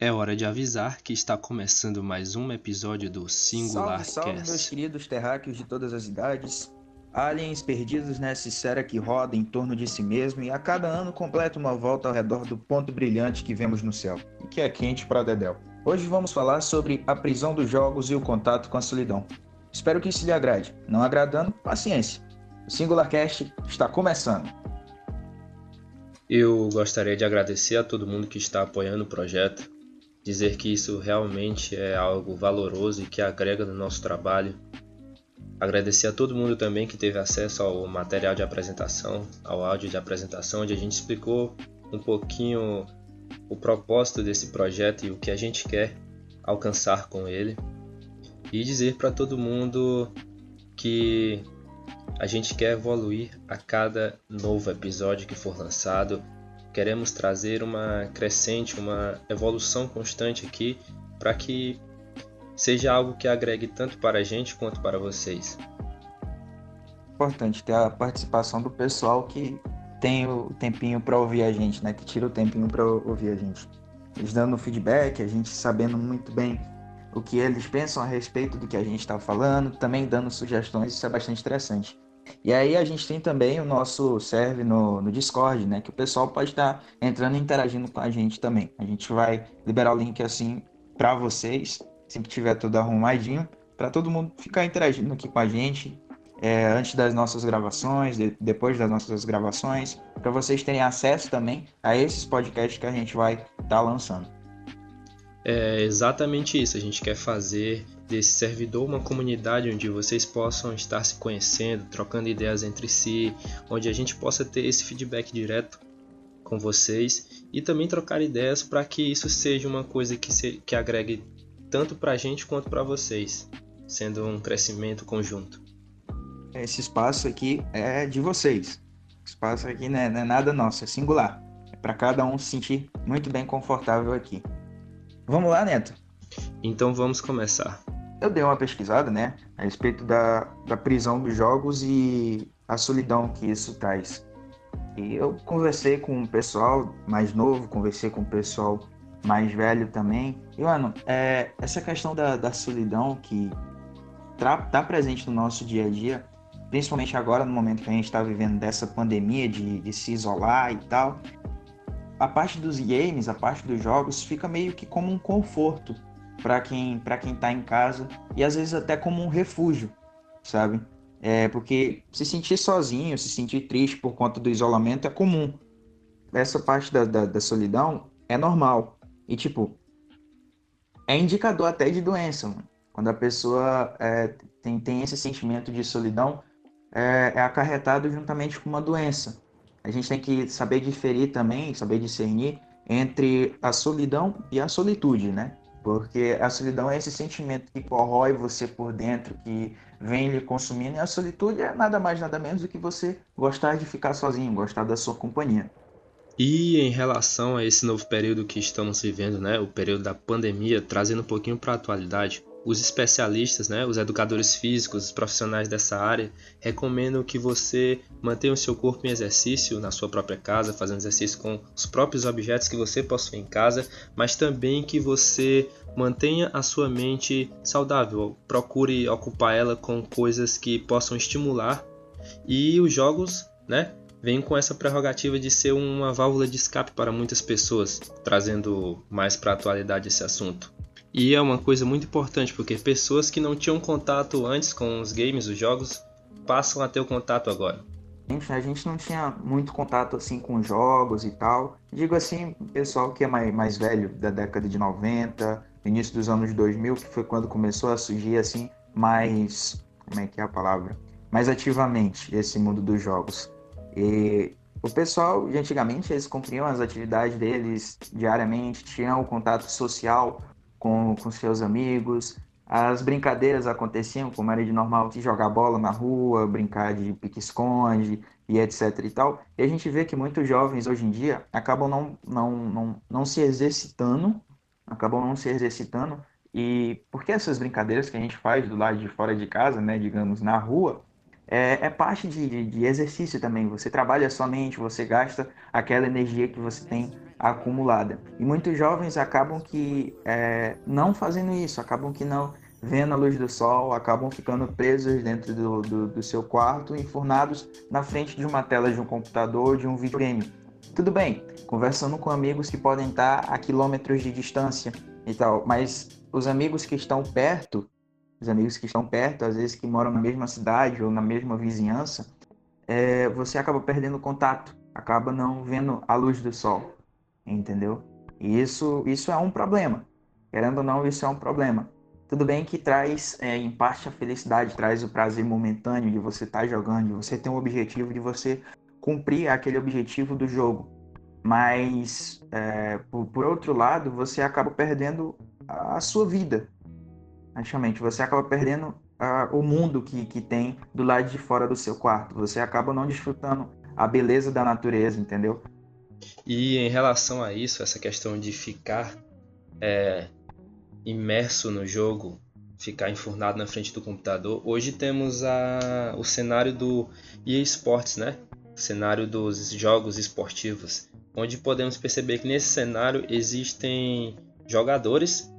É hora de avisar que está começando mais um episódio do Singular salve, salve, Cast. meus queridos terráqueos de todas as idades. Aliens perdidos nessa esfera que roda em torno de si mesmo e a cada ano completa uma volta ao redor do ponto brilhante que vemos no céu, e que é quente para Dedéu. Hoje vamos falar sobre a prisão dos jogos e o contato com a solidão. Espero que isso lhe agrade. Não agradando, paciência. O Singular Cast está começando. Eu gostaria de agradecer a todo mundo que está apoiando o projeto, dizer que isso realmente é algo valoroso e que agrega no nosso trabalho. Agradecer a todo mundo também que teve acesso ao material de apresentação, ao áudio de apresentação, onde a gente explicou um pouquinho o propósito desse projeto e o que a gente quer alcançar com ele. E dizer para todo mundo que a gente quer evoluir a cada novo episódio que for lançado. Queremos trazer uma crescente, uma evolução constante aqui para que seja algo que agregue tanto para a gente quanto para vocês. Importante ter a participação do pessoal que tem o tempinho para ouvir a gente, né? Que tira o tempinho para ouvir a gente. Eles dando feedback, a gente sabendo muito bem o que eles pensam a respeito do que a gente está falando, também dando sugestões, isso é bastante interessante. E aí a gente tem também o nosso serve no, no Discord, né? Que o pessoal pode estar entrando e interagindo com a gente também. A gente vai liberar o link assim para vocês, assim que tiver tudo arrumadinho, para todo mundo ficar interagindo aqui com a gente é, antes das nossas gravações, de, depois das nossas gravações, para vocês terem acesso também a esses podcasts que a gente vai estar tá lançando. É exatamente isso. A gente quer fazer desse servidor uma comunidade onde vocês possam estar se conhecendo, trocando ideias entre si, onde a gente possa ter esse feedback direto com vocês e também trocar ideias para que isso seja uma coisa que, se, que agregue tanto para a gente quanto para vocês, sendo um crescimento conjunto. Esse espaço aqui é de vocês. O espaço aqui não é, não é nada nosso, é singular. É para cada um se sentir muito bem confortável aqui. Vamos lá, Neto? Então vamos começar. Eu dei uma pesquisada, né, a respeito da, da prisão dos jogos e a solidão que isso traz. E eu conversei com o pessoal mais novo, conversei com o pessoal mais velho também. E, mano, é, essa questão da, da solidão que tá, presente no nosso dia a dia, principalmente agora no momento que a gente está vivendo dessa pandemia de, de se isolar e tal, a parte dos games, a parte dos jogos fica meio que como um conforto para quem para quem tá em casa e às vezes até como um refúgio, sabe? É porque se sentir sozinho, se sentir triste por conta do isolamento é comum. Essa parte da, da, da solidão é normal. E tipo, é indicador até de doença. Mano. Quando a pessoa é, tem, tem esse sentimento de solidão, é, é acarretado juntamente com uma doença. A gente tem que saber diferir também, saber discernir entre a solidão e a solitude, né? Porque a solidão é esse sentimento que corrói você por dentro, que vem lhe consumindo, e a solitude é nada mais, nada menos do que você gostar de ficar sozinho, gostar da sua companhia. E em relação a esse novo período que estamos vivendo, né, o período da pandemia, trazendo um pouquinho para a atualidade, os especialistas, né, os educadores físicos, os profissionais dessa área, recomendam que você mantenha o seu corpo em exercício na sua própria casa, fazendo exercício com os próprios objetos que você possui em casa, mas também que você mantenha a sua mente saudável, procure ocupar ela com coisas que possam estimular e os jogos, né, vêm com essa prerrogativa de ser uma válvula de escape para muitas pessoas, trazendo mais para a atualidade esse assunto. E é uma coisa muito importante porque pessoas que não tinham contato antes com os games, os jogos, passam a ter o contato agora. A gente não tinha muito contato assim com jogos e tal. Digo assim, pessoal que é mais, mais velho, da década de 90, início dos anos 2000, que foi quando começou a surgir assim mais, como é que é a palavra? Mais ativamente esse mundo dos jogos. E o pessoal de antigamente eles cumpriam as atividades deles diariamente, tinham o contato social com, com seus amigos. As brincadeiras aconteciam, como era de normal, de jogar bola na rua, brincar de pique-esconde e etc e tal. E a gente vê que muitos jovens hoje em dia acabam não, não, não, não se exercitando, acabam não se exercitando. E porque essas brincadeiras que a gente faz do lado de fora de casa, né, digamos, na rua, é, é parte de, de, de exercício também. Você trabalha a sua mente, você gasta aquela energia que você tem acumulada. E muitos jovens acabam que é, não fazendo isso, acabam que não vendo a luz do sol, acabam ficando presos dentro do, do, do seu quarto, enfurnados na frente de uma tela de um computador, de um videogame. Tudo bem, conversando com amigos que podem estar a quilômetros de distância e tal, mas os amigos que estão perto, os amigos que estão perto, às vezes que moram na mesma cidade ou na mesma vizinhança, é, você acaba perdendo contato, acaba não vendo a luz do sol, entendeu? E isso, isso é um problema. Querendo ou não, isso é um problema. Tudo bem que traz, é, em parte, a felicidade, traz o prazer momentâneo de você estar tá jogando, de você ter um objetivo, de você cumprir aquele objetivo do jogo. Mas, é, por, por, outro lado, você acaba perdendo a sua vida. Praticamente, você acaba perdendo uh, o mundo que, que tem do lado de fora do seu quarto. Você acaba não desfrutando a beleza da natureza, entendeu? E em relação a isso, essa questão de ficar é, imerso no jogo, ficar enfurnado na frente do computador, hoje temos a, o cenário do EA Sports, né? O cenário dos jogos esportivos, onde podemos perceber que nesse cenário existem jogadores,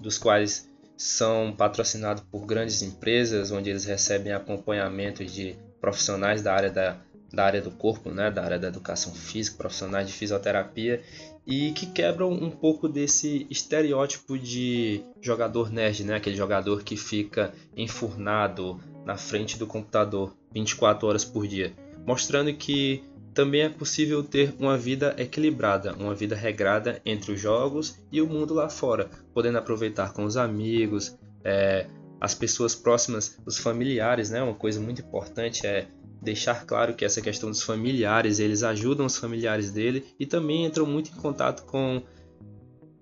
dos quais são patrocinados por grandes empresas, onde eles recebem acompanhamento de profissionais da área, da, da área do corpo, né, da área da educação física, profissionais de fisioterapia, e que quebram um pouco desse estereótipo de jogador nerd, né, aquele jogador que fica enfurnado na frente do computador 24 horas por dia, mostrando que também é possível ter uma vida equilibrada, uma vida regrada entre os jogos e o mundo lá fora, podendo aproveitar com os amigos, é, as pessoas próximas, os familiares, né? Uma coisa muito importante é deixar claro que essa questão dos familiares, eles ajudam os familiares dele e também entram muito em contato com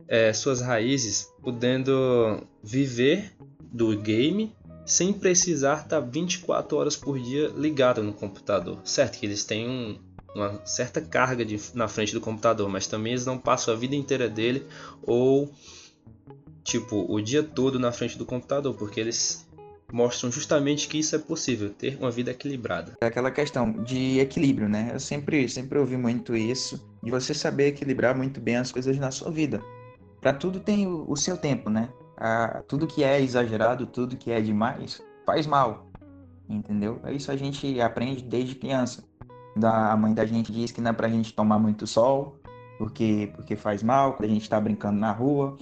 é, suas raízes, podendo viver do game sem precisar estar 24 horas por dia ligado no computador. Certo que eles têm um, uma certa carga de, na frente do computador, mas também eles não passam a vida inteira dele ou tipo o dia todo na frente do computador, porque eles mostram justamente que isso é possível, ter uma vida equilibrada. É aquela questão de equilíbrio, né? Eu sempre, sempre ouvi muito isso, de você saber equilibrar muito bem as coisas na sua vida. Para tudo tem o, o, seu tempo, né? Tudo que é exagerado, tudo que é demais, faz mal, entendeu? Isso a gente aprende desde criança da a mãe da gente diz que não é pra gente tomar muito sol, porque, porque faz mal, quando a gente está brincando na rua.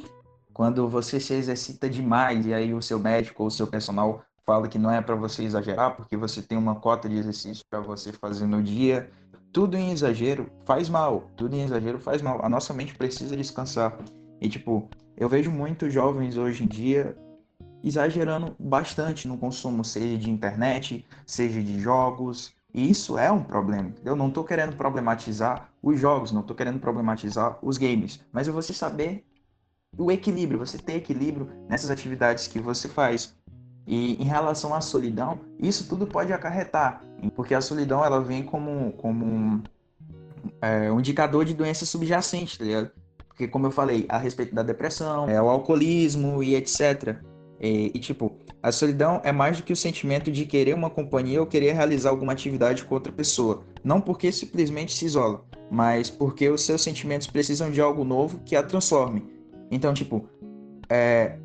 Quando você se exercita demais e aí o seu médico ou o seu personal fala que não é para você exagerar, porque você tem uma cota de exercício para você fazer no dia. Tudo em exagero faz mal, tudo em exagero faz mal. A nossa mente precisa descansar. E tipo, eu vejo muitos jovens hoje em dia exagerando bastante no consumo, seja de internet, seja de jogos, e isso é um problema. Eu não estou querendo problematizar os jogos, não estou querendo problematizar os games, mas é você saber o equilíbrio, você ter equilíbrio nessas atividades que você faz. E em relação à solidão, isso tudo pode acarretar, porque a solidão ela vem como, como um, é, um indicador de doença subjacente, tá ligado? Porque, como eu falei, a respeito da depressão, é, o alcoolismo e etc. E, e, tipo, a solidão é mais do que o sentimento de querer uma companhia ou querer realizar alguma atividade com outra pessoa. Não porque simplesmente se isola, mas porque os seus sentimentos precisam de algo novo que a transforme. Então, tipo, é,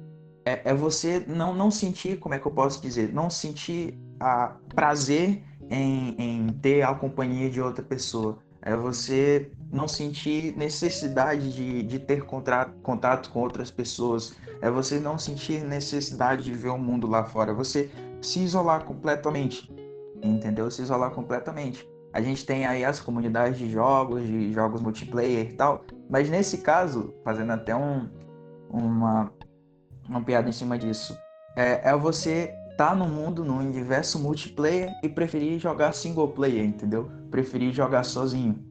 é, é você não, não sentir, como é que eu posso dizer? Não sentir a prazer em, em ter a companhia de outra pessoa. É você não sentir necessidade de, de ter contato, contato com outras pessoas é você não sentir necessidade de ver o mundo lá fora, é você se isolar completamente, entendeu? Se isolar completamente. A gente tem aí as comunidades de jogos, de jogos multiplayer e tal, mas nesse caso, fazendo até um, uma, uma piada em cima disso, é, é você tá no mundo, no universo multiplayer e preferir jogar single player, entendeu? Preferir jogar sozinho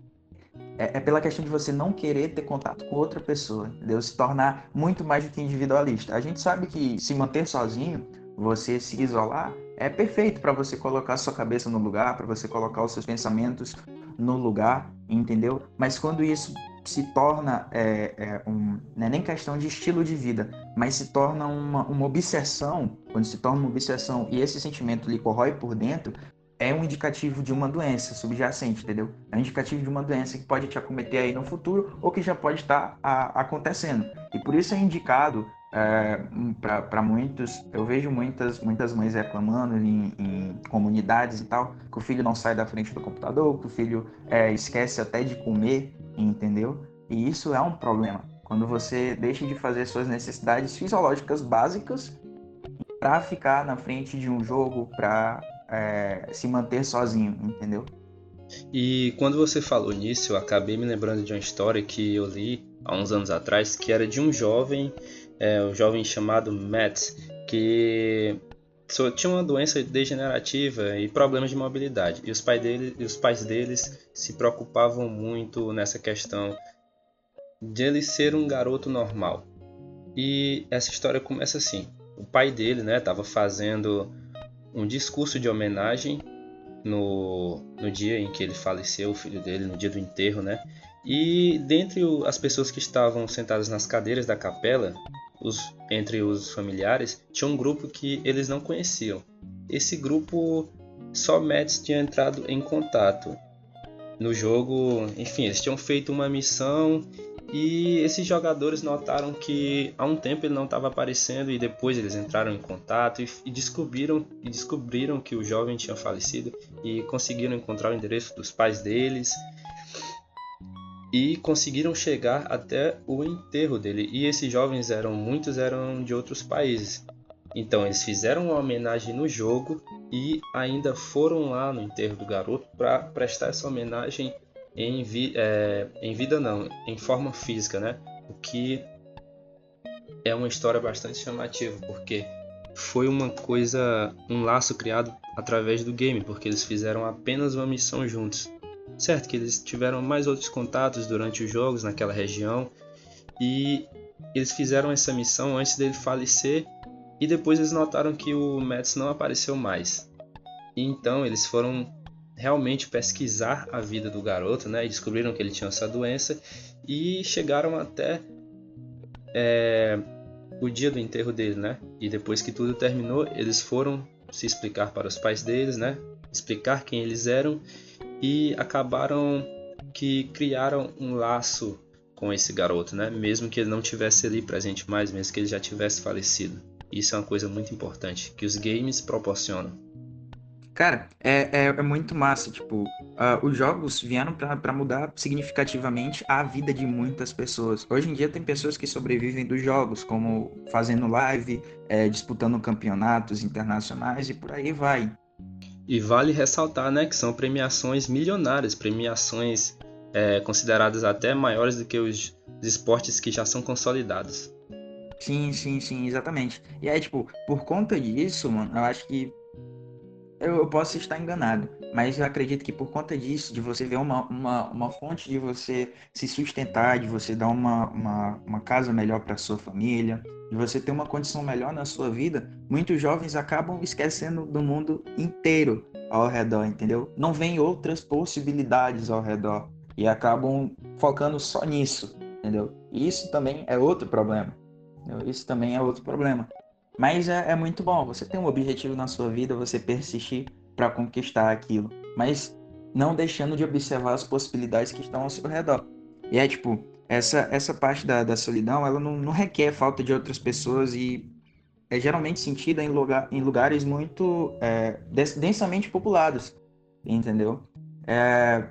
é, é, pela questão de você não querer ter contato com outra pessoa, entendeu? Se tornar muito mais do que individualista. A gente sabe que se manter sozinho, você se isolar, é perfeito para você colocar sua cabeça no lugar, para você colocar os seus pensamentos no lugar, entendeu? Mas quando isso se torna é, é um, não é nem questão de estilo de vida, mas se torna uma, uma obsessão, quando se torna uma obsessão e esse sentimento lhe corrói por dentro, é um indicativo de uma doença subjacente, entendeu? É um indicativo de uma doença que pode te acometer aí no futuro ou que já pode estar a, acontecendo. E por isso é indicado é, para muitos, eu vejo muitas, muitas mães reclamando em, em, comunidades e tal, que o filho não sai da frente do computador, que o filho é, esquece até de comer, entendeu? E isso é um problema. Quando você deixa de fazer suas necessidades fisiológicas básicas para ficar na frente de um jogo, para é, se manter sozinho, entendeu? E quando você falou nisso, eu acabei me lembrando de uma história que eu li há uns anos atrás, que era de um jovem, é, um jovem chamado Matt, que tinha uma doença degenerativa e problemas de mobilidade. E os, pai dele, os pais deles se preocupavam muito nessa questão de ele ser um garoto normal. E essa história começa assim: o pai dele, né, estava fazendo um discurso de homenagem no, no dia em que ele faleceu, o filho dele, no dia do enterro, né? E dentre as pessoas que estavam sentadas nas cadeiras da capela, os, entre os familiares, tinha um grupo que eles não conheciam. Esse grupo só Mets tinha entrado em contato no jogo. Enfim, eles tinham feito uma missão e esses jogadores notaram que há um tempo ele não estava aparecendo e depois eles entraram em contato e, e, descobriram e descobriram que o jovem tinha falecido e conseguiram encontrar o endereço dos pais deles e conseguiram chegar até o enterro dele. E esses jovens eram muitos eram de outros países. Então eles fizeram uma homenagem no jogo e ainda foram lá no enterro do garoto para prestar essa homenagem em, vi, é, em vida não, em forma física, né? O que é uma história bastante chamativa, porque foi uma coisa, um laço criado através do game, porque eles fizeram apenas uma missão juntos. Certo que eles tiveram mais outros contatos durante os jogos naquela região e eles fizeram essa missão antes dele falecer e depois eles notaram que o Mets não apareceu mais. E então eles foram realmente pesquisar a vida do garoto, né? E descobriram que ele tinha essa doença e chegaram até é, o dia do enterro dele, né? E depois que tudo terminou, eles foram se explicar para os pais deles, né? Explicar quem eles eram e acabaram que criaram um laço com esse garoto, né? Mesmo que ele não tivesse ali presente mais, mesmo que ele já tivesse falecido. Isso é uma coisa muito importante que os games proporcionam. Cara, é, é, é, muito massa, tipo, uh, os jogos vieram para mudar significativamente a vida de muitas pessoas. Hoje em dia tem pessoas que sobrevivem dos jogos, como fazendo live, é, disputando campeonatos internacionais e por aí vai. E vale ressaltar, né, que são premiações milionárias, premiações é, consideradas até maiores do que os, os esportes que já são consolidados. Sim, sim, sim, exatamente. E aí, tipo, por conta disso, mano, eu acho que eu, posso estar enganado, mas eu acredito que por conta disso, de você ver uma, uma, uma fonte de você se sustentar, de você dar uma, uma, uma casa melhor para sua família, de você ter uma condição melhor na sua vida, muitos jovens acabam esquecendo do mundo inteiro ao redor, entendeu? Não vem outras possibilidades ao redor e acabam focando só nisso, entendeu? E isso também é outro problema. Entendeu? Isso também é outro problema. Mas é, é muito bom você ter um objetivo na sua vida, você persistir para conquistar aquilo, mas não deixando de observar as possibilidades que estão ao seu redor. E é tipo, essa, essa parte da, da solidão, ela não, não requer falta de outras pessoas e é geralmente sentida em, lugar, em lugares muito é, densamente populados, entendeu? É,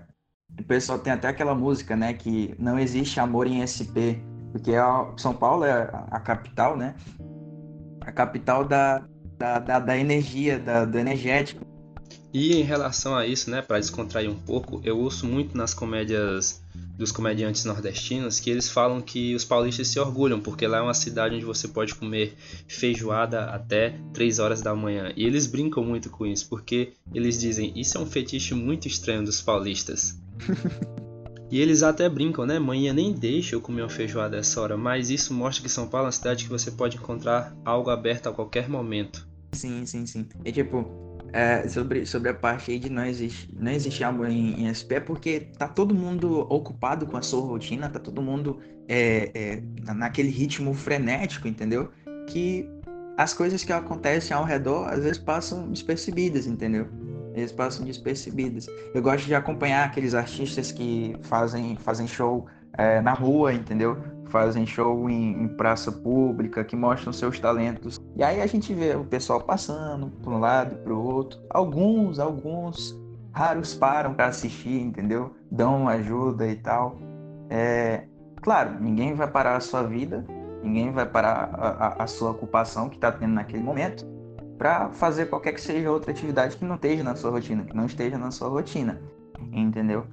o pessoal tem até aquela música, né, que não existe amor em SP, porque a, São Paulo é a, a capital, né? a capital da, da, da, da energia, da, do energético. E em relação a isso, né, para descontrair um pouco, eu ouço muito nas comédias dos comediantes nordestinos que eles falam que os paulistas se orgulham porque lá é uma cidade onde você pode comer feijoada até 3 horas da manhã. E eles brincam muito com isso porque eles dizem: "Isso é um fetiche muito estranho dos paulistas". E eles até brincam, né? Manhã nem deixa eu comer uma feijoada essa hora, mas isso mostra que São Paulo é uma cidade que você pode encontrar algo aberto a qualquer momento. Sim, sim, sim. E tipo, é, sobre, sobre a parte aí de não existir, não existe algo em, em SP, é porque tá todo mundo ocupado com a sua rotina, tá todo mundo é, é, naquele ritmo frenético, entendeu? Que as coisas que acontecem ao redor às vezes passam despercebidas, entendeu? eles passam despercebidos. Eu gosto de acompanhar aqueles artistas que fazem, fazem show é, na rua, entendeu? Fazem show em, em, praça pública, que mostram seus talentos. E aí a gente vê o pessoal passando para um lado, para o outro. Alguns, alguns raros param para assistir, entendeu? Dão ajuda e tal. É, claro, ninguém vai parar a sua vida, ninguém vai parar a, a, a sua ocupação que está tendo naquele momento para fazer qualquer que seja outra atividade que não esteja na sua rotina, que não esteja na sua rotina, entendeu?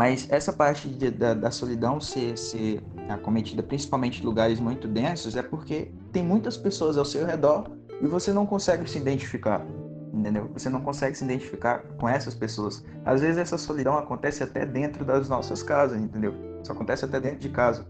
Mas essa parte de, da, da, solidão ser, ser acometida principalmente em lugares muito densos é porque tem muitas pessoas ao seu redor e você não consegue se identificar, entendeu? Você não consegue se identificar com essas pessoas. Às vezes essa solidão acontece até dentro das nossas casas, entendeu? Isso acontece até dentro de casa.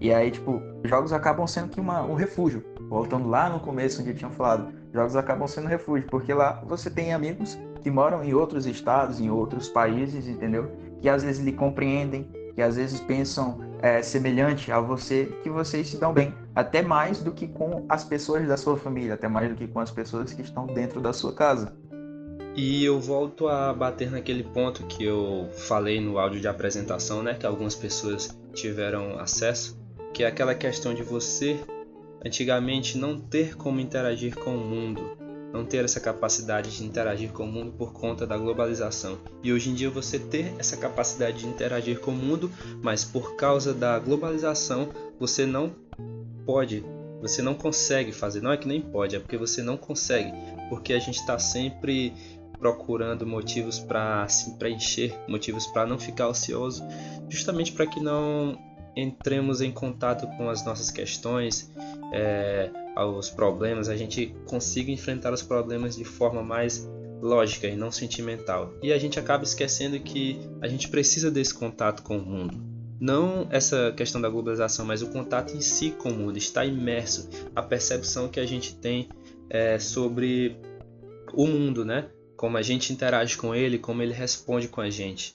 E aí, tipo, jogos acabam sendo que uma, um refúgio. Voltando lá no começo, onde eu tinha falado, jogos acabam sendo refúgio, porque lá você tem amigos que moram em outros estados, em outros países, entendeu? Que às vezes lhe compreendem, que às vezes pensam é, semelhante a você, que vocês se dão bem, até mais do que com as pessoas da sua família, até mais do que com as pessoas que estão dentro da sua casa. E eu volto a bater naquele ponto que eu falei no áudio de apresentação, né, que algumas pessoas tiveram acesso, que é aquela questão de você antigamente não ter como interagir com o mundo, não ter essa capacidade de interagir com o mundo por conta da globalização. E hoje em dia você ter essa capacidade de interagir com o mundo, mas por causa da globalização você não pode, você não consegue fazer. Não é que nem pode, é porque você não consegue, porque a gente está sempre procurando motivos para se preencher, motivos para não ficar ocioso, justamente para que não entremos em contato com as nossas questões, é, problemas, a gente consiga enfrentar os problemas de forma mais lógica e não sentimental. E a gente acaba esquecendo que a gente precisa desse contato com o mundo. Não essa questão da globalização, mas o contato em si com o mundo, está imerso, a percepção que a gente tem é, sobre o mundo, né? Como a gente interage com ele, como ele responde com a gente.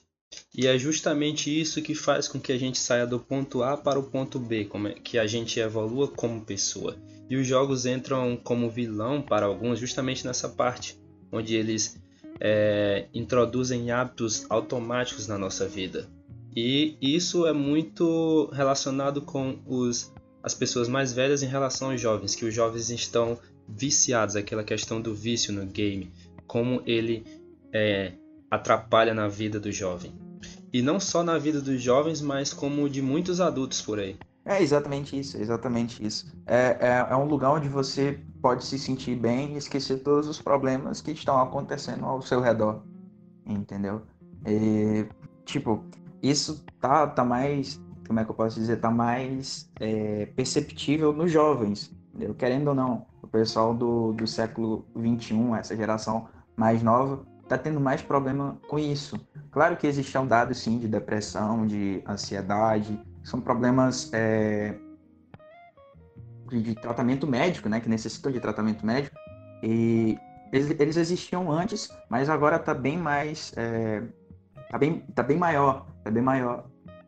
E é justamente isso que faz com que a gente saia do ponto A para o ponto B, é, que a gente evolua como pessoa. E os jogos entram como vilão para alguns justamente nessa parte, onde eles é, introduzem hábitos automáticos na nossa vida. E isso é muito relacionado com os, as pessoas mais velhas em relação aos jovens, que os jovens estão viciados, aquela questão do vício no game, como ele é, atrapalha na vida do jovem. E não só na vida dos jovens, mas como de muitos adultos por aí. É exatamente isso, exatamente isso. É, é, é, um lugar onde você pode se sentir bem e esquecer todos os problemas que estão acontecendo ao seu redor. Entendeu? E, tipo, isso tá, tá mais. Como é que eu posso dizer? Tá mais é, perceptível nos jovens. Entendeu? Querendo ou não, o pessoal do, do século XXI, essa geração mais nova, está tendo mais problema com isso. Claro que existem dados sim de depressão, de ansiedade, são problemas é, de, de, tratamento médico, né, que necessitam de tratamento médico. E eles, eles existiam antes, mas agora está bem mais, é, tá bem, tá bem maior, tá bem maior.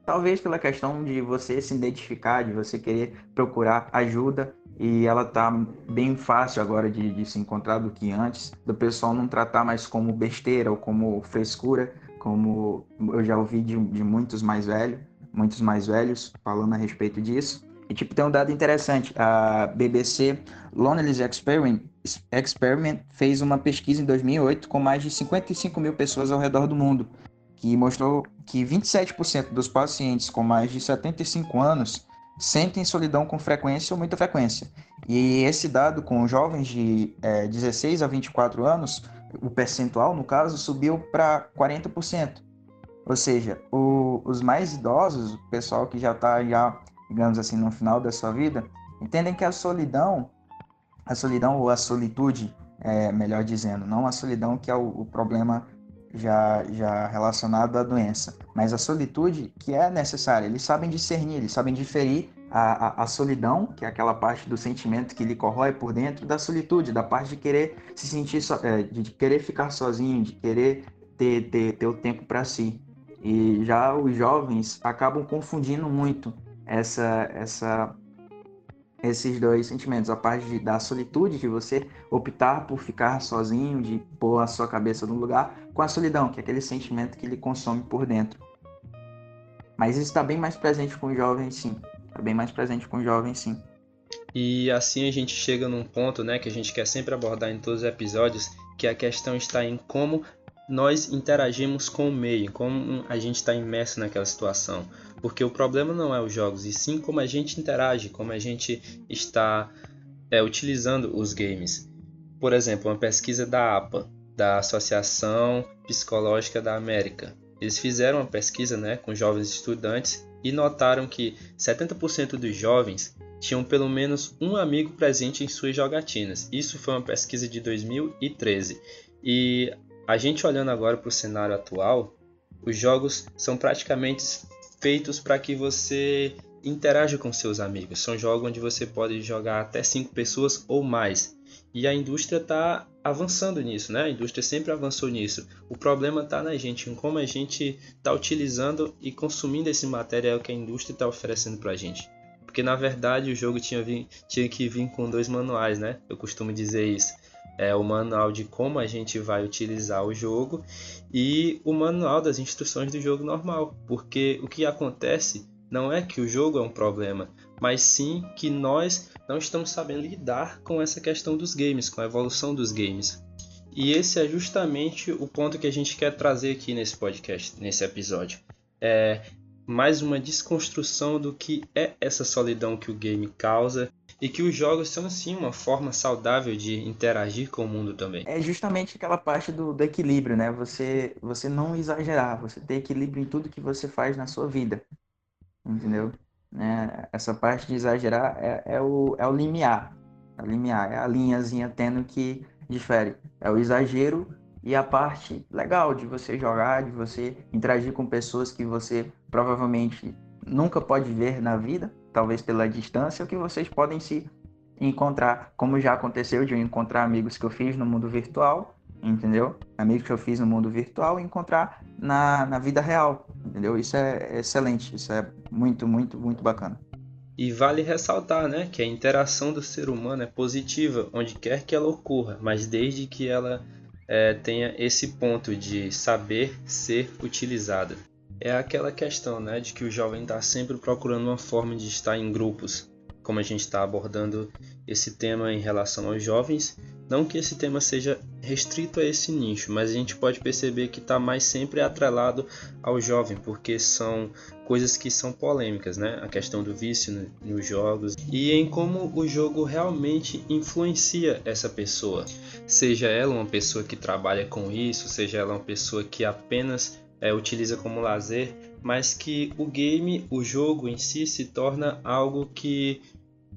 Talvez pela questão de você se identificar, de você querer procurar ajuda e ela tá bem fácil agora de, de, se encontrar do que antes, do pessoal não tratar mais como besteira ou como frescura, como eu já ouvi de, de muitos mais velhos, muitos mais velhos falando a respeito disso. E tipo, tem um dado interessante, a BBC Loneliness Experiment, Experiment fez uma pesquisa em 2008 com mais de 55 mil pessoas ao redor do mundo, que mostrou que 27% dos pacientes com mais de 75 anos sentem solidão com frequência ou muita frequência. E esse dado com jovens de é, 16 a 24 anos, o percentual, no caso, subiu para 40%. Ou seja, o, os mais idosos, o pessoal que já está, já, digamos assim, no final da sua vida, entendem que a solidão, a solidão ou a solitude, é, melhor dizendo, não a solidão que é o, o problema já, já relacionado à doença, mas a solitude que é necessária. Eles sabem discernir, eles sabem diferir a, a, a, solidão, que é aquela parte do sentimento que lhe corrói por dentro, da solitude, da parte de querer se sentir, so, é, de querer ficar sozinho, de querer ter, ter, ter o tempo para si. E já os jovens acabam confundindo muito essa, essa, esses dois sentimentos, a parte de, da solitude, de você optar por ficar sozinho, de pôr a sua cabeça no lugar, com a solidão, que é aquele sentimento que ele consome por dentro. Mas isso está bem mais presente com jovens, sim. Está bem mais presente com jovens, sim. E assim a gente chega num ponto, né, que a gente quer sempre abordar em todos os episódios, que a questão está em como nós interagimos com o meio, como a gente está imerso naquela situação. Porque o problema não é os jogos, e sim como a gente interage, como a gente está é, utilizando os games. Por exemplo, uma pesquisa da APA, da Associação Psicológica da América. Eles fizeram uma pesquisa né, com jovens estudantes e notaram que 70% dos jovens tinham pelo menos um amigo presente em suas jogatinas. Isso foi uma pesquisa de 2013. E a gente olhando agora para o cenário atual, os jogos são praticamente feitos para que você interaja com seus amigos. São jogos onde você pode jogar até 5 pessoas ou mais. E a indústria está avançando nisso, né? A indústria sempre avançou nisso. O problema está na gente, em como a gente está utilizando e consumindo esse material que a indústria está oferecendo para a gente. Porque na verdade o jogo tinha, tinha que vir com dois manuais, né? Eu costumo dizer isso é, o manual de como a gente vai utilizar o jogo e o manual das instruções do jogo normal, porque o que acontece não é que o jogo é um problema, mas sim que nós não estamos sabendo lidar com essa questão dos games, com a evolução dos games. E esse é justamente o ponto que a gente quer trazer aqui nesse podcast, nesse episódio. É mais uma desconstrução do que é essa solidão que o game causa e que os jogos são sim uma forma saudável de interagir com o mundo também. É justamente aquela parte do, do equilíbrio, né? Você, você não exagerar, você ter equilíbrio em tudo que você faz na sua vida, entendeu? É, essa parte de exagerar é, é, o, é o limiar, é o limiar, é a linhazinha tendo que difere. É o exagero e a parte legal de você jogar, de você interagir com pessoas que você provavelmente nunca pode ver na vida, talvez pela distância, que vocês podem se encontrar, como já aconteceu de eu encontrar amigos que eu fiz no mundo virtual, entendeu? Amigos que eu fiz no mundo virtual e encontrar na, na vida real, entendeu? Isso é excelente, isso é muito, muito, muito bacana. E vale ressaltar, né, que a interação do ser humano é positiva onde quer que ela ocorra, mas desde que ela é, tenha esse ponto de saber ser utilizada é aquela questão né, de que o jovem está sempre procurando uma forma de estar em grupos, como a gente está abordando esse tema em relação aos jovens. Não que esse tema seja restrito a esse nicho, mas a gente pode perceber que está mais sempre atrelado ao jovem, porque são coisas que são polêmicas, né? A questão do vício nos jogos e em como o jogo realmente influencia essa pessoa. Seja ela uma pessoa que trabalha com isso, seja ela uma pessoa que apenas é, utiliza como lazer, mas que o game, o jogo em si, se torna algo que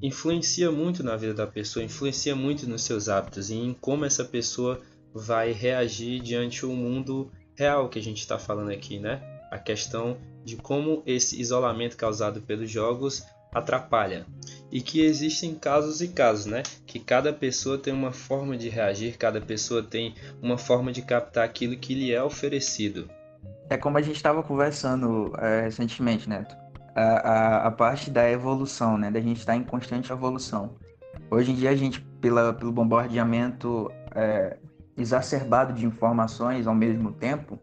influencia muito na vida da pessoa, influencia muito nos seus hábitos e em como essa pessoa vai reagir diante o mundo real que a gente está falando aqui, né? A questão de como esse isolamento causado pelos jogos atrapalha. E que existem casos e casos, né? Que cada pessoa tem uma forma de reagir, cada pessoa tem uma forma de captar aquilo que lhe é oferecido é como a gente estava conversando é, recentemente, Neto. A, a, a, parte da evolução, né? Da gente estar tá em constante evolução. Hoje em dia a gente, pela, pelo bombardeamento é, exacerbado de informações ao mesmo tempo,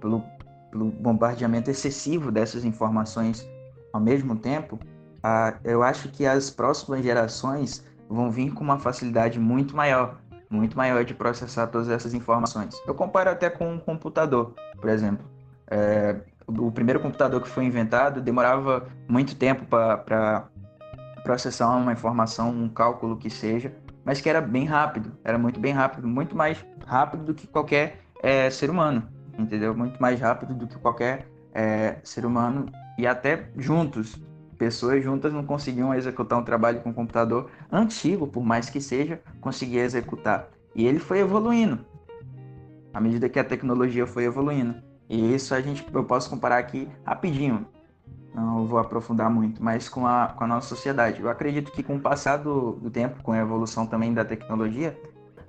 pelo, pelo bombardeamento excessivo dessas informações ao mesmo tempo, a, eu acho que as próximas gerações vão vir com uma facilidade muito maior, muito maior de processar todas essas informações. Eu comparo até com um computador, por exemplo. É, o primeiro computador que foi inventado demorava muito tempo para processar uma informação, um cálculo que seja, mas que era bem rápido, era muito bem rápido, muito mais rápido do que qualquer é, ser humano, entendeu? Muito mais rápido do que qualquer é, ser humano e até juntos, pessoas juntas não conseguiam executar um trabalho com um computador antigo, por mais que seja, conseguia executar. E ele foi evoluindo à medida que a tecnologia foi evoluindo. E isso a gente, eu posso comparar aqui rapidinho, não vou aprofundar muito, mas com a, com a nossa sociedade. Eu acredito que com o passar do, do tempo, com a evolução também da tecnologia,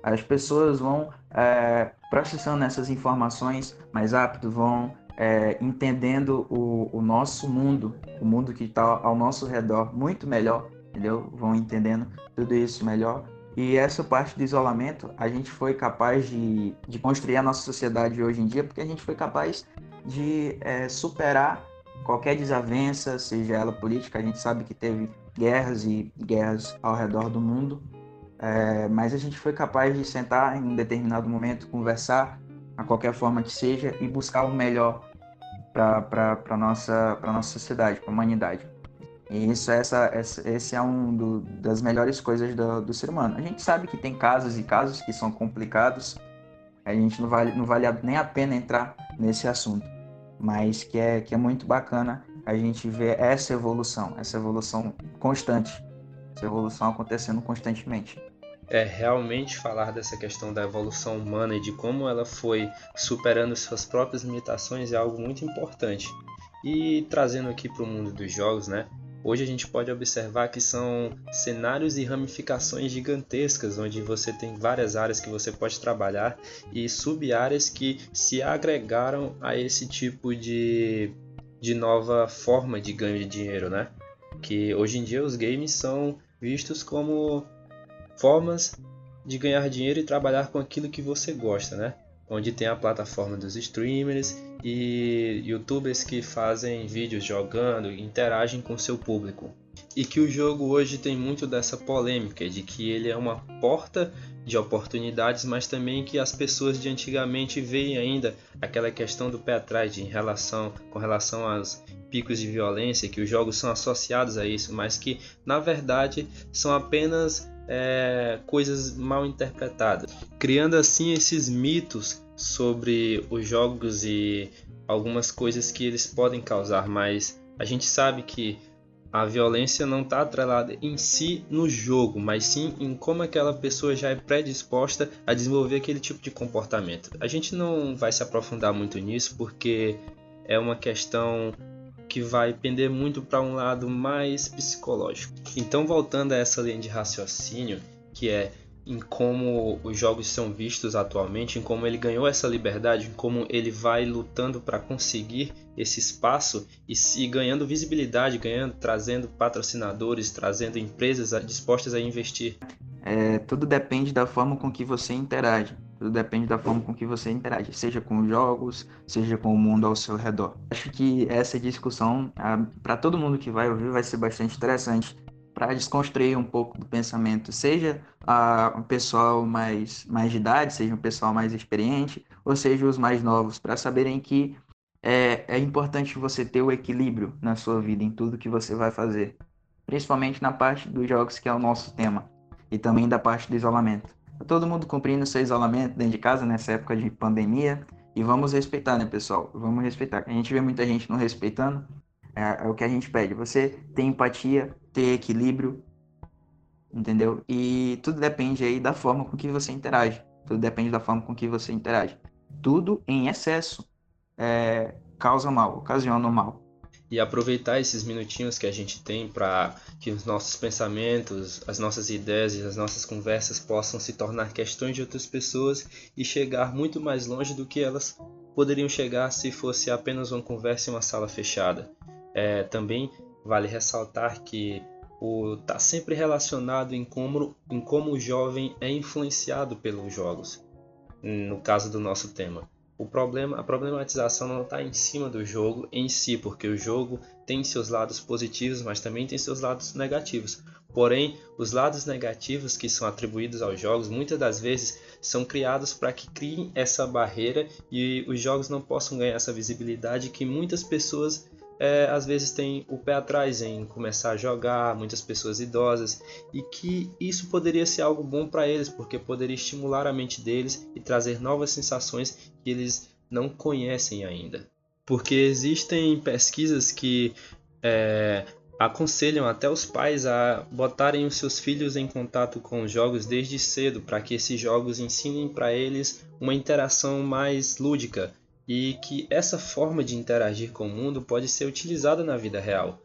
as pessoas vão é, processando essas informações mais rápido, vão é, entendendo o, o, nosso mundo, o mundo que está ao nosso redor muito melhor entendeu? Vão entendendo tudo isso melhor. E essa parte do isolamento, a gente foi capaz de, de construir a nossa sociedade hoje em dia, porque a gente foi capaz de é, superar qualquer desavença, seja ela política. A gente sabe que teve guerras e guerras ao redor do mundo, é, mas a gente foi capaz de sentar em um determinado momento, conversar, a qualquer forma que seja, e buscar o melhor para a nossa, nossa sociedade, para a humanidade. E isso, essa, essa, esse é um do, das melhores coisas do, do ser humano. A gente sabe que tem casos e casos que são complicados, a gente não vale, não vale nem a pena entrar nesse assunto, mas que é, que é muito bacana a gente ver essa evolução, essa evolução constante, essa evolução acontecendo constantemente. É realmente falar dessa questão da evolução humana e de como ela foi superando suas próprias limitações é algo muito importante. E trazendo aqui para o mundo dos jogos, né? Hoje a gente pode observar que são cenários e ramificações gigantescas, onde você tem várias áreas que você pode trabalhar e sub-áreas que se agregaram a esse tipo de, de nova forma de ganho de dinheiro, né? Que hoje em dia os games são vistos como formas de ganhar dinheiro e trabalhar com aquilo que você gosta, né? Onde tem a plataforma dos streamers e youtubers que fazem vídeos jogando, interagem com seu público. E que o jogo hoje tem muito dessa polêmica de que ele é uma porta de oportunidades, mas também que as pessoas de antigamente veem ainda aquela questão do pé atrás em relação com relação aos picos de violência, que os jogos são associados a isso, mas que na verdade são apenas é, coisas mal interpretadas, criando assim esses mitos sobre os jogos e algumas coisas que eles podem causar, mas a gente sabe que a violência não está atrelada em si no jogo, mas sim em como aquela pessoa já é predisposta a desenvolver aquele tipo de comportamento. A gente não vai se aprofundar muito nisso porque é uma questão que vai pender muito para um lado mais psicológico. Então, voltando a essa linha de raciocínio, que é em como os jogos são vistos atualmente, em como ele ganhou essa liberdade, em como ele vai lutando para conseguir esse espaço e se ganhando visibilidade, ganhando, trazendo patrocinadores, trazendo empresas dispostas a investir. É, tudo depende da forma com que você interage. Tudo depende da forma com que você interage, seja com os jogos, seja com o mundo ao seu redor. Acho que essa discussão, para todo mundo que vai ouvir, vai ser bastante interessante para desconstruir um pouco do pensamento, seja a, um pessoal mais, mais de idade, seja um pessoal mais experiente, ou seja os mais novos, para saberem que é, é importante você ter o equilíbrio na sua vida, em tudo que você vai fazer, principalmente na parte dos jogos, que é o nosso tema, e também da parte do isolamento. Todo mundo cumprindo seu isolamento dentro de casa nessa época de pandemia, e vamos respeitar, né, pessoal? Vamos respeitar. A gente vê muita gente não respeitando, é, é o que a gente pede. Você tem empatia, ter equilíbrio, entendeu? E tudo depende aí da forma com que você interage. Tudo depende da forma com que você interage. Tudo em excesso é, causa mal, ocasiona mal. E aproveitar esses minutinhos que a gente tem para que os nossos pensamentos, as nossas ideias e as nossas conversas possam se tornar questões de outras pessoas e chegar muito mais longe do que elas poderiam chegar se fosse apenas uma conversa em uma sala fechada. É, também vale ressaltar que está sempre relacionado em como, em como o jovem é influenciado pelos jogos, no caso do nosso tema. O problema, a problematização não está em cima do jogo em si, porque o jogo tem seus lados positivos, mas também tem seus lados negativos. Porém, os lados negativos que são atribuídos aos jogos muitas das vezes são criados para que criem essa barreira e os jogos não possam ganhar essa visibilidade que muitas pessoas é, às vezes tem o pé atrás em começar a jogar, muitas pessoas idosas, e que isso poderia ser algo bom para eles, porque poderia estimular a mente deles e trazer novas sensações que eles não conhecem ainda. Porque existem pesquisas que é, aconselham até os pais a botarem os seus filhos em contato com os jogos desde cedo, para que esses jogos ensinem para eles uma interação mais lúdica e que essa forma de interagir com o mundo pode ser utilizada na vida real.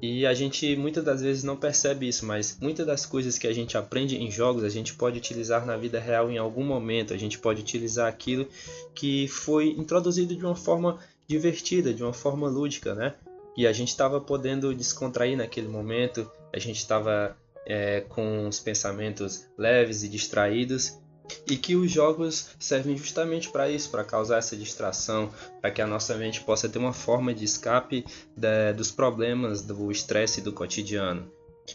E a gente muitas das vezes não percebe isso, mas muitas das coisas que a gente aprende em jogos a gente pode utilizar na vida real em algum momento. A gente pode utilizar aquilo que foi introduzido de uma forma divertida, de uma forma lúdica, né? E a gente estava podendo descontrair naquele momento, a gente estava é, com os pensamentos leves e distraídos e que os jogos servem justamente para isso, para causar essa distração, para que a nossa mente possa ter uma forma de escape dos problemas, do estresse do cotidiano.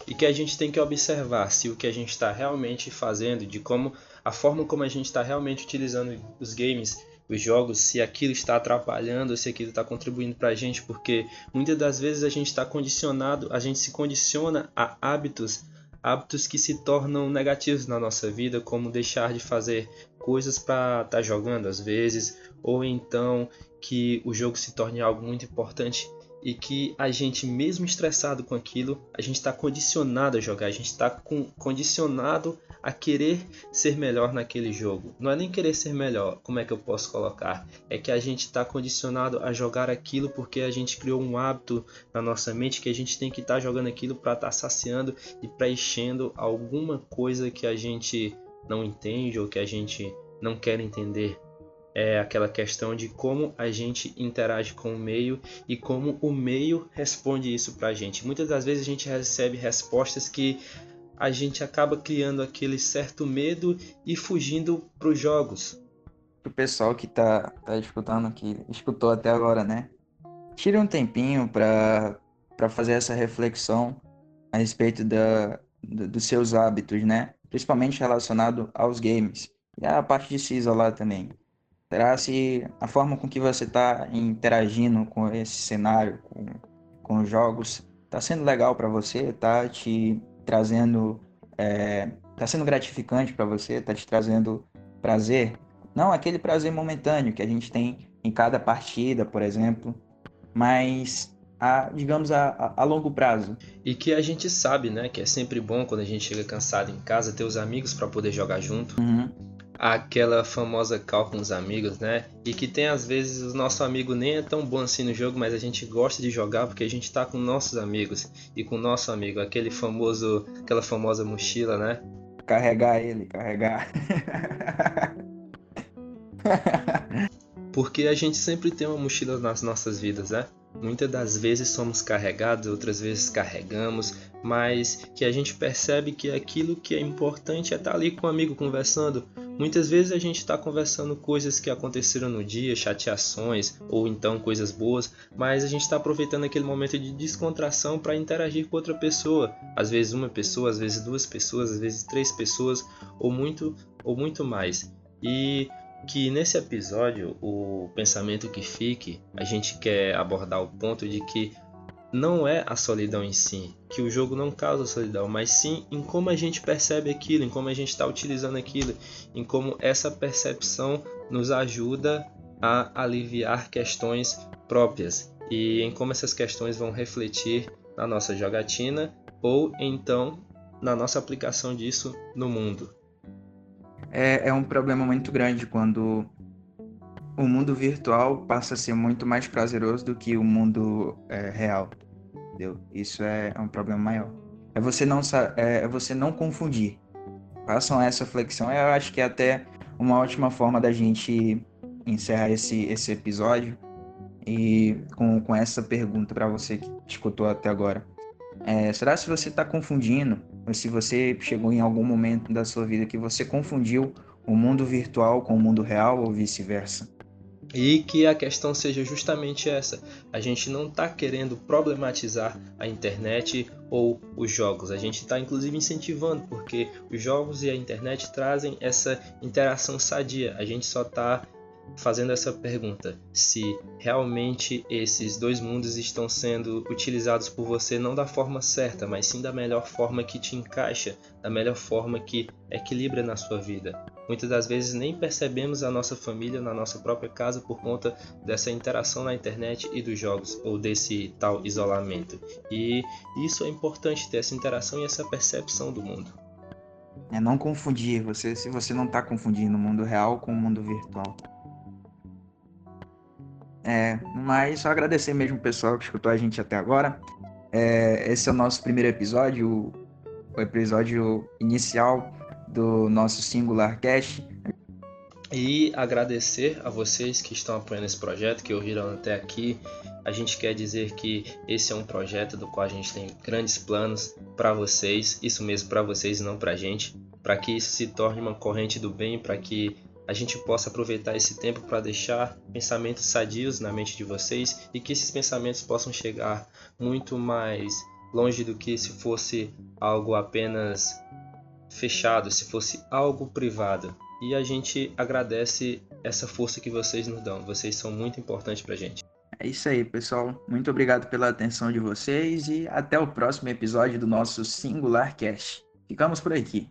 E que a gente tem que observar se o que a gente está realmente fazendo, de como a forma como a gente está realmente utilizando os games, os jogos, se aquilo está atrapalhando, se aquilo está contribuindo para a gente, porque muitas das vezes a gente está condicionado, a gente se condiciona a hábitos hábitos que se tornam negativos na nossa vida, como deixar de fazer coisas para estar tá jogando às vezes, ou então que o jogo se torne algo muito importante e que a gente, mesmo estressado com aquilo, a gente está condicionado a jogar, a gente está condicionado a querer ser melhor naquele jogo. Não é nem querer ser melhor, como é que eu posso colocar? É que a gente está condicionado a jogar aquilo porque a gente criou um hábito na nossa mente que a gente tem que estar tá jogando aquilo para estar tá saciando e preenchendo alguma coisa que a gente não entende ou que a gente não quer entender é aquela questão de como a gente interage com o meio e como o meio responde isso para a gente. Muitas das vezes a gente recebe respostas que a gente acaba criando aquele certo medo e fugindo para os jogos. O pessoal que está tá escutando, que escutou até agora, né? Tire um tempinho para fazer essa reflexão a respeito da, do, dos seus hábitos, né? Principalmente relacionado aos games. E a parte de se isolar também. Será se a forma com que você está interagindo com esse cenário, com, com os jogos, está sendo legal para você? Está te trazendo. Está é, tá sendo gratificante para você? Está te trazendo prazer? Não aquele prazer momentâneo que a gente tem em cada partida, por exemplo, mas a, digamos, a, a, longo prazo. E que a gente sabe, né, que é sempre bom quando a gente chega cansado em casa ter os amigos para poder jogar junto. Uhum aquela famosa cal com os amigos, né? E que tem às vezes o nosso amigo nem é tão bom assim no jogo, mas a gente gosta de jogar porque a gente tá com nossos amigos e com o nosso amigo, aquele famoso, aquela famosa mochila, né? Carregar ele, carregar. porque a gente sempre tem uma mochila nas nossas vidas, né? Muitas das vezes somos carregados, outras vezes carregamos, mas que a gente percebe que aquilo que é importante é estar ali com o um amigo conversando. Muitas vezes a gente está conversando coisas que aconteceram no dia, chateações ou então coisas boas, mas a gente está aproveitando aquele momento de descontração para interagir com outra pessoa. Às vezes uma pessoa, às vezes duas pessoas, às vezes três pessoas ou muito ou muito mais. E que nesse episódio, o pensamento que fique, a gente quer abordar o ponto de que não é a solidão em si, que o jogo não causa solidão, mas sim em como a gente percebe aquilo, em como a gente está utilizando aquilo, em como essa percepção nos ajuda a aliviar questões próprias e em como essas questões vão refletir na nossa jogatina ou então na nossa aplicação disso no mundo. É, é um problema muito grande quando o mundo virtual passa a ser muito mais prazeroso do que o mundo é, real. Entendeu? Isso é, é, um problema maior. É você não é, é você não confundir. Façam essa flexão. Eu acho que é até uma ótima forma da gente encerrar esse, esse episódio e com, com essa pergunta para você que escutou até agora. É, será se você está confundindo, ou se você chegou em algum momento da sua vida que você confundiu o mundo virtual com o mundo real ou vice-versa? E que a questão seja justamente essa: a gente não está querendo problematizar a internet ou os jogos, a gente está inclusive incentivando, porque os jogos e a internet trazem essa interação sadia, a gente só está fazendo essa pergunta: se realmente esses dois mundos estão sendo utilizados por você não da forma certa, mas sim da melhor forma que te encaixa, da melhor forma que equilibra na sua vida. Muitas das vezes nem percebemos a nossa família na nossa própria casa por conta dessa interação na internet e dos jogos ou desse tal isolamento. E isso é importante ter essa interação e essa percepção do mundo. É não confundir, você se você não está confundindo o mundo real com o mundo virtual. É, mas só agradecer mesmo o pessoal que escutou a gente até agora. É, esse é o nosso primeiro episódio, o episódio inicial do nosso Singular Cast. E agradecer a vocês que estão apoiando esse projeto, que ouviram até aqui. A gente quer dizer que esse é um projeto do qual a gente tem grandes planos para vocês, isso mesmo para vocês e não para a gente, para que isso se torne uma corrente do bem, para que a gente possa aproveitar esse tempo para deixar pensamentos sadios na mente de vocês e que esses pensamentos possam chegar muito mais longe do que se fosse algo apenas fechado, se fosse algo privado. E a gente agradece essa força que vocês nos dão. Vocês são muito importantes para a gente. É isso aí, pessoal. Muito obrigado pela atenção de vocês e até o próximo episódio do nosso Singular Cast. Ficamos por aqui.